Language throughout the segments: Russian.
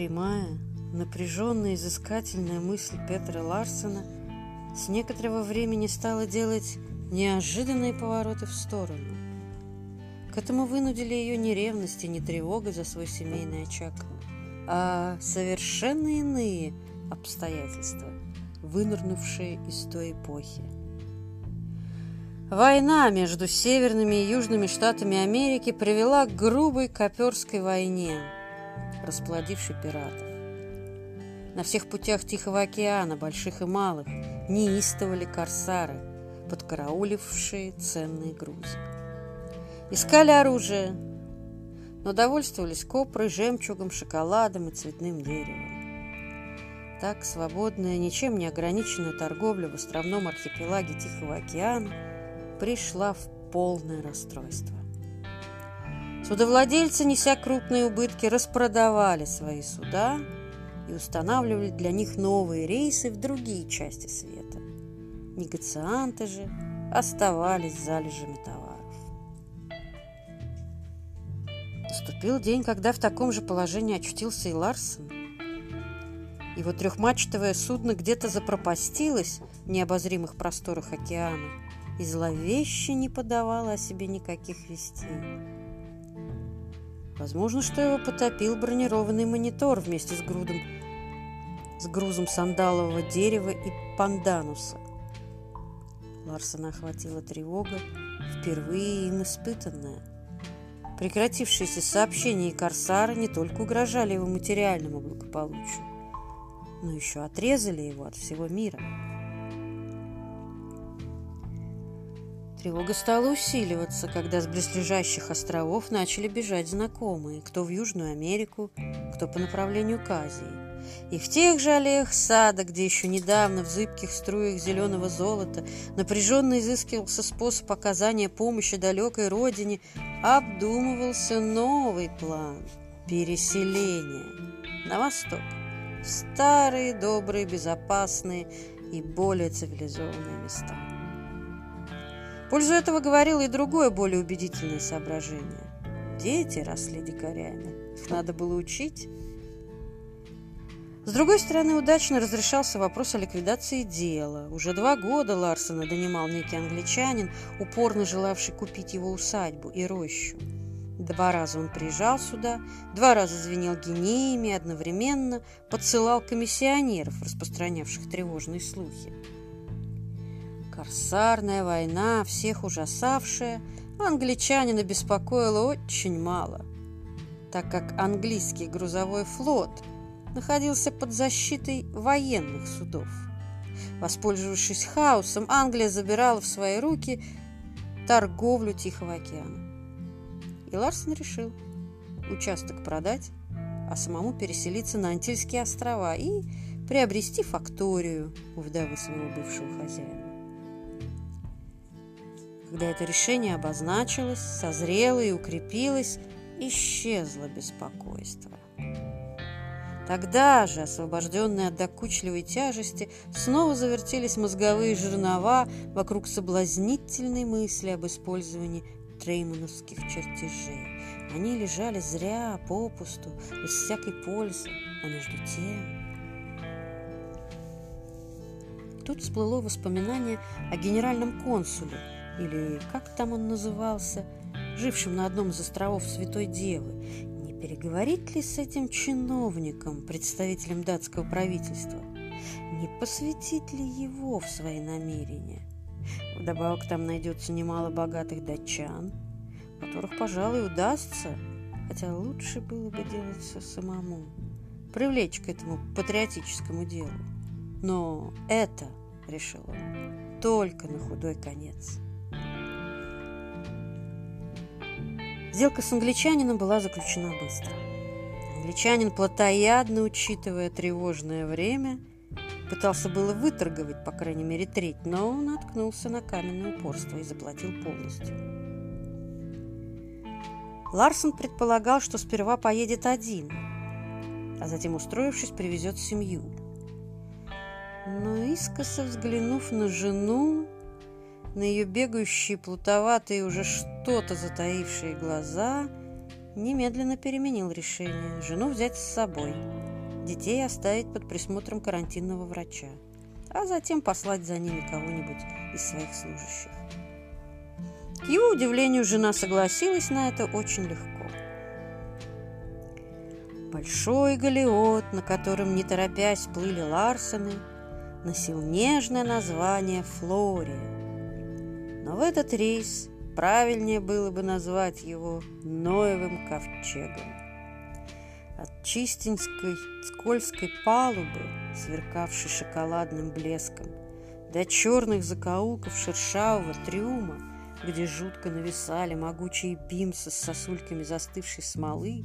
прямая, напряженная, изыскательная мысль Петра Ларсена с некоторого времени стала делать неожиданные повороты в сторону. К этому вынудили ее не ревность и не тревога за свой семейный очаг, а совершенно иные обстоятельства, вынырнувшие из той эпохи. Война между северными и южными штатами Америки привела к грубой коперской войне, расплодившей пиратов. На всех путях Тихого океана, больших и малых, неистовали корсары, подкараулившие ценные грузы. Искали оружие, но довольствовались копрой, жемчугом, шоколадом и цветным деревом. Так свободная, ничем не ограниченная торговля в островном архипелаге Тихого океана пришла в полное расстройство. Судовладельцы, неся крупные убытки, распродавали свои суда и устанавливали для них новые рейсы в другие части света. Негацианты же оставались залежами товаров. Наступил день, когда в таком же положении очутился и Ларсен. Его трехмачтовое судно где-то запропастилось в необозримых просторах океана и зловеще не подавало о себе никаких вестей. Возможно, что его потопил бронированный монитор вместе с грудом с грузом сандалового дерева и пандануса. Ларсона охватила тревога, впервые им испытанная. Прекратившиеся сообщения и корсары не только угрожали его материальному благополучию, но еще отрезали его от всего мира. Тревога стала усиливаться, когда с близлежащих островов начали бежать знакомые, кто в Южную Америку, кто по направлению к Азии. И в тех же аллеях сада, где еще недавно в зыбких струях зеленого золота напряженно изыскивался способ оказания помощи далекой родине, обдумывался новый план переселения на восток, в старые, добрые, безопасные и более цивилизованные места. Пользу этого говорило и другое, более убедительное соображение. Дети росли дикарями, их надо было учить, с другой стороны, удачно разрешался вопрос о ликвидации дела. Уже два года Ларсона донимал некий англичанин, упорно желавший купить его усадьбу и рощу. Два раза он приезжал сюда, два раза звенел гинеями, одновременно подсылал комиссионеров, распространявших тревожные слухи. Корсарная война, всех ужасавшая, англичанина беспокоила очень мало, так как английский грузовой флот – находился под защитой военных судов. Воспользовавшись хаосом, Англия забирала в свои руки торговлю Тихого океана. И Ларсен решил участок продать, а самому переселиться на Антильские острова и приобрести факторию у вдовы своего бывшего хозяина. Когда это решение обозначилось, созрело и укрепилось, исчезло беспокойство. Тогда же, освобожденные от докучливой тяжести, снова завертелись мозговые жернова вокруг соблазнительной мысли об использовании треймановских чертежей. Они лежали зря, попусту, без всякой пользы, а между тем... Тут всплыло воспоминание о генеральном консуле, или как там он назывался, жившем на одном из островов Святой Девы, переговорить ли с этим чиновником, представителем датского правительства? Не посвятить ли его в свои намерения? Вдобавок там найдется немало богатых датчан, которых, пожалуй, удастся, хотя лучше было бы делать все самому, привлечь к этому патриотическому делу. Но это, решил он, только на худой конец. Сделка с англичанином была заключена быстро. Англичанин, плотоядно учитывая тревожное время, пытался было выторговать, по крайней мере, треть, но наткнулся на каменное упорство и заплатил полностью. Ларсон предполагал, что сперва поедет один, а затем, устроившись, привезет семью. Но искоса взглянув на жену, на ее бегающие, плутоватые, уже что-то затаившие глаза, немедленно переменил решение жену взять с собой – детей оставить под присмотром карантинного врача, а затем послать за ними кого-нибудь из своих служащих. К его удивлению, жена согласилась на это очень легко. Большой галеот, на котором, не торопясь, плыли Ларсены, носил нежное название «Флория». Но в этот рейс правильнее было бы назвать его Ноевым ковчегом. От чистенькой скользкой палубы, сверкавшей шоколадным блеском, до черных закоулков шершавого трюма, где жутко нависали могучие бимсы с сосульками застывшей смолы,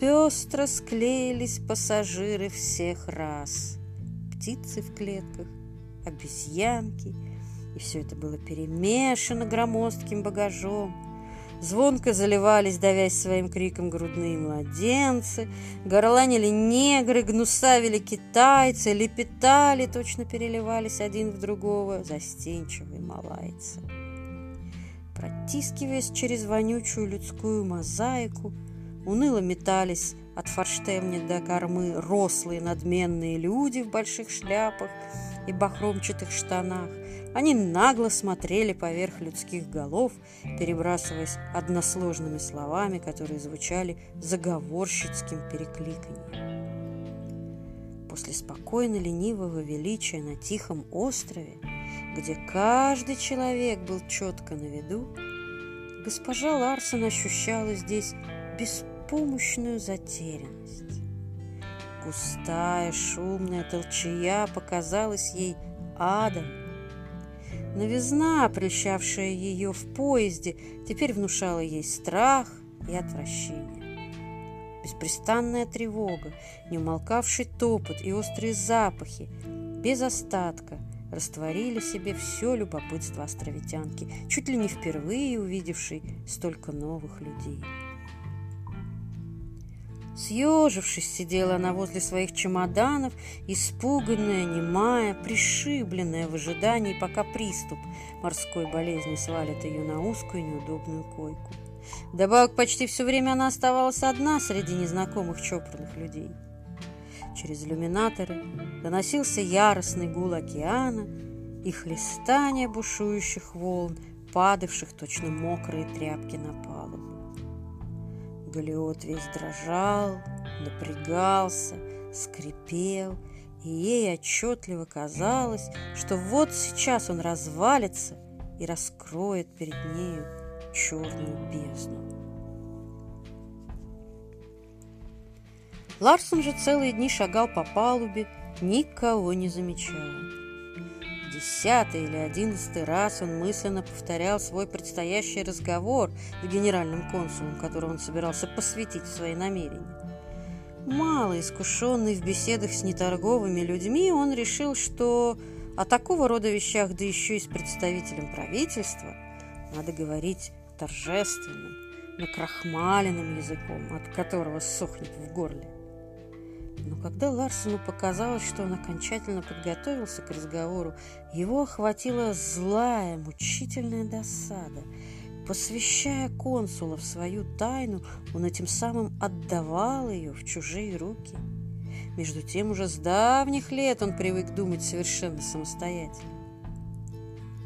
пестро склеились пассажиры всех рас. Птицы в клетках, обезьянки, и все это было перемешано громоздким багажом. Звонко заливались, давясь своим криком, грудные младенцы, горланили негры, гнусавили китайцы, лепетали, точно переливались один в другого застенчивые малайцы. Протискиваясь через вонючую людскую мозаику, уныло метались от форштевня до кормы рослые надменные люди в больших шляпах и бахромчатых штанах. Они нагло смотрели поверх людских голов, перебрасываясь односложными словами, которые звучали заговорщицким перекликанием. После спокойно ленивого величия на тихом острове, где каждый человек был четко на виду, госпожа Ларсон ощущала здесь беспомощную затерянность. Густая шумная толчая показалась ей адом. Новизна, прельщавшая ее в поезде, теперь внушала ей страх и отвращение. Беспрестанная тревога, неумолкавший топот и острые запахи без остатка растворили себе все любопытство островитянки, чуть ли не впервые увидевшей столько новых людей. Съежившись, сидела она возле своих чемоданов, испуганная, немая, пришибленная в ожидании, пока приступ морской болезни свалит ее на узкую неудобную койку. Добавок почти все время она оставалась одна среди незнакомых чопорных людей. Через иллюминаторы доносился яростный гул океана и хлестание бушующих волн, падавших точно мокрые тряпки на палубу. Галиот весь дрожал, напрягался, скрипел, и ей отчетливо казалось, что вот сейчас он развалится и раскроет перед нею черную бездну. Ларсон же целые дни шагал по палубе, никого не замечая десятый или одиннадцатый раз он мысленно повторял свой предстоящий разговор с генеральным консулом, которого он собирался посвятить в свои намерения. Мало искушенный в беседах с неторговыми людьми, он решил, что о такого рода вещах, да еще и с представителем правительства, надо говорить торжественным, накрахмаленным языком, от которого сохнет в горле. Но когда Ларсону показалось, что он окончательно подготовился к разговору, его охватила злая, мучительная досада. Посвящая консула в свою тайну, он этим самым отдавал ее в чужие руки. Между тем, уже с давних лет он привык думать совершенно самостоятельно.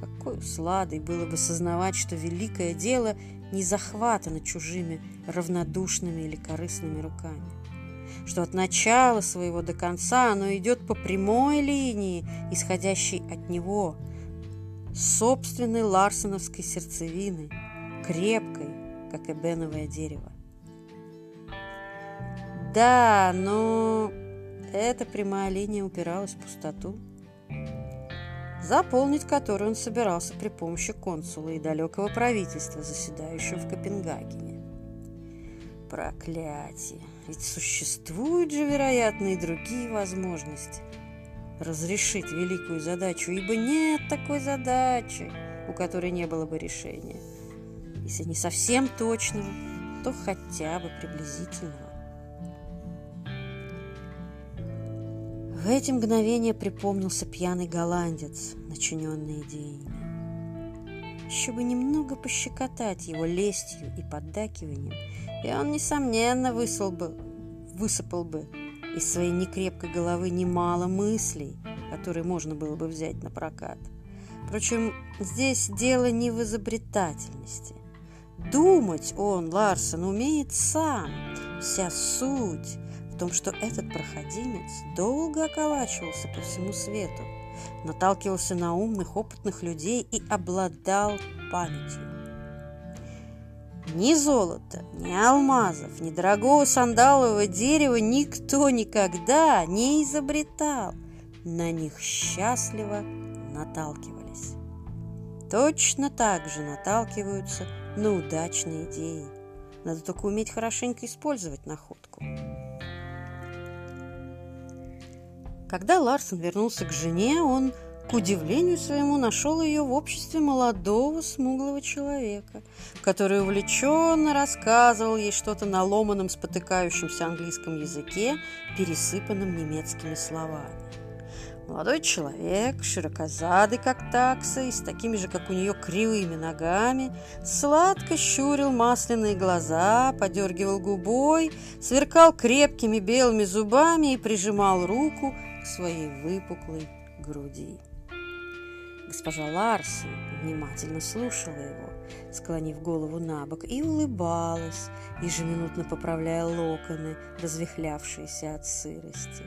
Какой усладой было бы сознавать, что великое дело не захватано чужими равнодушными или корыстными руками что от начала своего до конца оно идет по прямой линии, исходящей от него, собственной ларсоновской сердцевины, крепкой, как эбеновое дерево. Да, но эта прямая линия упиралась в пустоту, заполнить которую он собирался при помощи консула и далекого правительства, заседающего в Копенгагене. Проклятие! Ведь существуют же, вероятно, и другие возможности разрешить великую задачу, ибо нет такой задачи, у которой не было бы решения. Если не совсем точного, то хотя бы приблизительного. В эти мгновения припомнился пьяный голландец, начиненный идеями. Еще бы немного пощекотать его лестью и поддакиванием, и он, несомненно, высыл бы, высыпал бы из своей некрепкой головы немало мыслей, которые можно было бы взять на прокат. Впрочем, здесь дело не в изобретательности. Думать он, Ларсон, умеет сам. Вся суть в том, что этот проходимец долго околачивался по всему свету, наталкивался на умных, опытных людей и обладал памятью. Ни золота, ни алмазов, ни дорогого сандалового дерева никто никогда не изобретал. На них счастливо наталкивались. Точно так же наталкиваются на удачные идеи. Надо только уметь хорошенько использовать находку. Когда Ларсон вернулся к жене, он к удивлению своему нашел ее в обществе молодого смуглого человека, который увлеченно рассказывал ей что-то на ломаном спотыкающемся английском языке, пересыпанном немецкими словами. Молодой человек, широкозадый, как такса, и с такими же, как у нее, кривыми ногами, сладко щурил масляные глаза, подергивал губой, сверкал крепкими белыми зубами и прижимал руку к своей выпуклой груди. Госпожа Ларсон внимательно слушала его, склонив голову на бок, и улыбалась, ежеминутно поправляя локоны, развихлявшиеся от сырости.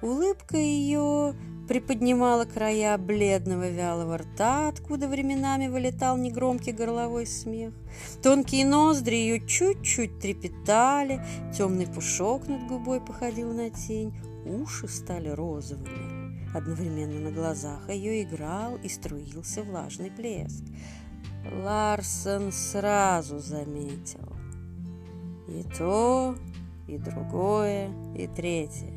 Улыбка ее приподнимала края бледного вялого рта, откуда временами вылетал негромкий горловой смех. Тонкие ноздри ее чуть-чуть трепетали, темный пушок над губой походил на тень, уши стали розовыми. Одновременно на глазах ее играл и струился влажный блеск. Ларсон сразу заметил. И то, и другое, и третье.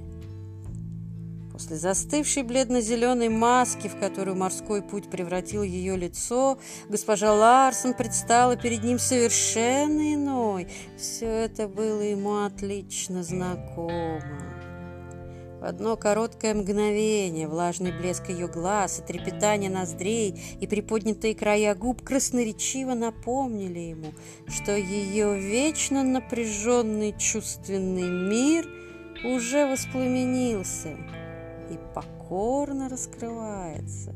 После застывшей бледно-зеленой маски, в которую морской путь превратил ее лицо, госпожа Ларсон предстала перед ним совершенно иной. Все это было ему отлично знакомо одно короткое мгновение влажный блеск ее глаз и трепетание ноздрей и приподнятые края губ красноречиво напомнили ему, что ее вечно напряженный чувственный мир уже воспламенился и покорно раскрывается,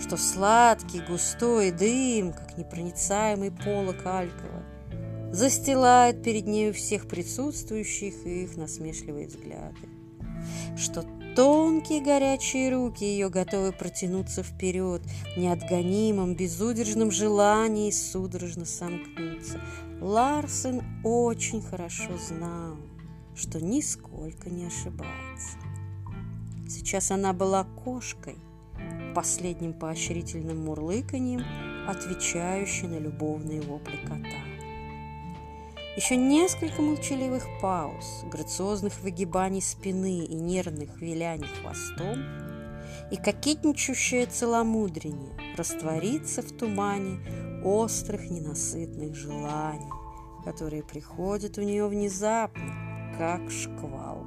что сладкий густой дым, как непроницаемый полок Алькова, застилает перед нею всех присутствующих и их насмешливые взгляды что тонкие горячие руки ее готовы протянуться вперед в неотгонимом, безудержном желании судорожно сомкнуться. Ларсен очень хорошо знал, что нисколько не ошибается. Сейчас она была кошкой, последним поощрительным мурлыканьем, отвечающей на любовные вопли кота. Еще несколько молчаливых пауз, грациозных выгибаний спины и нервных виляний хвостом, и кокетничающее целомудрение растворится в тумане острых ненасытных желаний, которые приходят у нее внезапно, как шквал.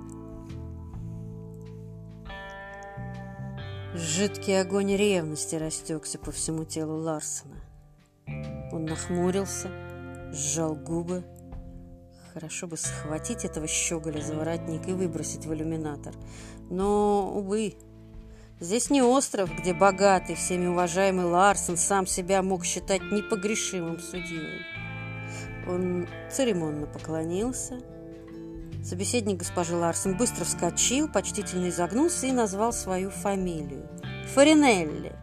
Жидкий огонь ревности растекся по всему телу Ларсона. Он нахмурился, сжал губы, Хорошо бы схватить этого щеголя за воротник и выбросить в иллюминатор. Но, увы, здесь не остров, где богатый, всеми уважаемый Ларсон сам себя мог считать непогрешимым судьей. Он церемонно поклонился. Собеседник госпожи Ларсон быстро вскочил, почтительно изогнулся и назвал свою фамилию. Фаринелли.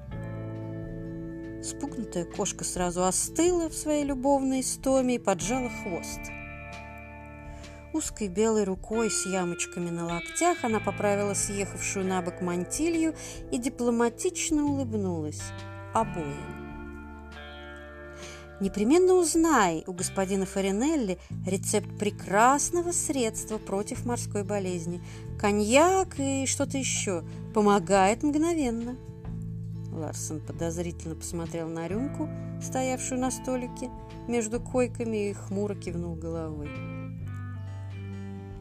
Спугнутая кошка сразу остыла в своей любовной стоме и поджала хвост. Узкой белой рукой с ямочками на локтях она поправила съехавшую на бок мантилью и дипломатично улыбнулась обоим. Непременно узнай у господина Фаринелли рецепт прекрасного средства против морской болезни. Коньяк и что-то еще. Помогает мгновенно. Ларсон подозрительно посмотрел на рюмку, стоявшую на столике между койками, и хмуро кивнул головой.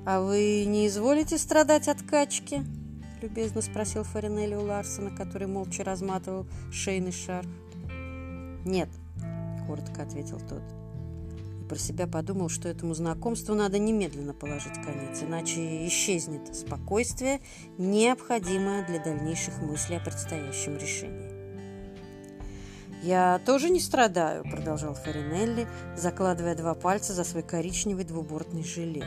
«А вы не изволите страдать от качки?» – любезно спросил Фаринелли у Ларсона, который молча разматывал шейный шарф. «Нет», – коротко ответил тот. про себя подумал, что этому знакомству надо немедленно положить конец, иначе исчезнет спокойствие, необходимое для дальнейших мыслей о предстоящем решении. «Я тоже не страдаю», — продолжал Фаринелли, закладывая два пальца за свой коричневый двубортный жилет.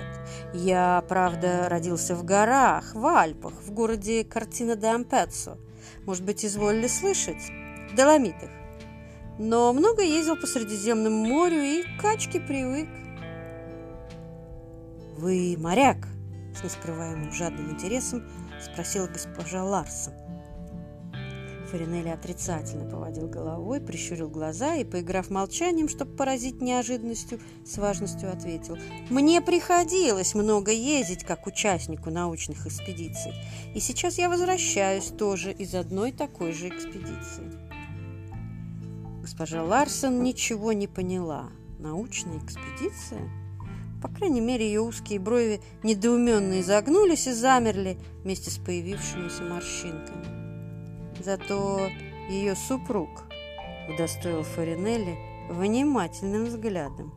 «Я, правда, родился в горах, в Альпах, в городе Картина де Ампеццо. Может быть, изволили слышать? В Доломитах. Но много ездил по Средиземному морю и к качке привык». «Вы моряк?» — с нескрываемым жадным интересом спросила госпожа Ларсон. Фаринелли отрицательно поводил головой, прищурил глаза и, поиграв молчанием, чтобы поразить неожиданностью, с важностью ответил. «Мне приходилось много ездить как участнику научных экспедиций, и сейчас я возвращаюсь тоже из одной такой же экспедиции». Госпожа Ларсон ничего не поняла. Научная экспедиция? По крайней мере, ее узкие брови недоуменно изогнулись и замерли вместе с появившимися морщинками. Зато ее супруг удостоил Фаринелли внимательным взглядом.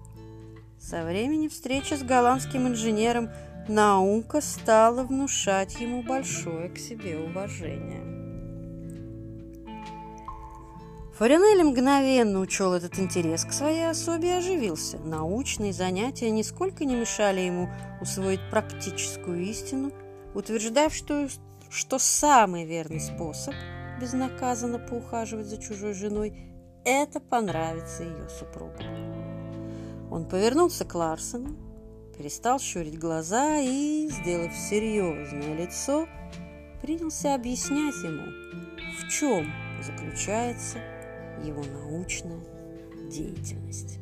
Со времени встречи с голландским инженером наука стала внушать ему большое к себе уважение. Фаринелли мгновенно учел этот интерес к своей особе и оживился. Научные занятия нисколько не мешали ему усвоить практическую истину, утверждав, что, что самый верный способ – безнаказанно поухаживать за чужой женой, это понравится ее супругу. Он повернулся к Ларсону, перестал щурить глаза и, сделав серьезное лицо, принялся объяснять ему, в чем заключается его научная деятельность.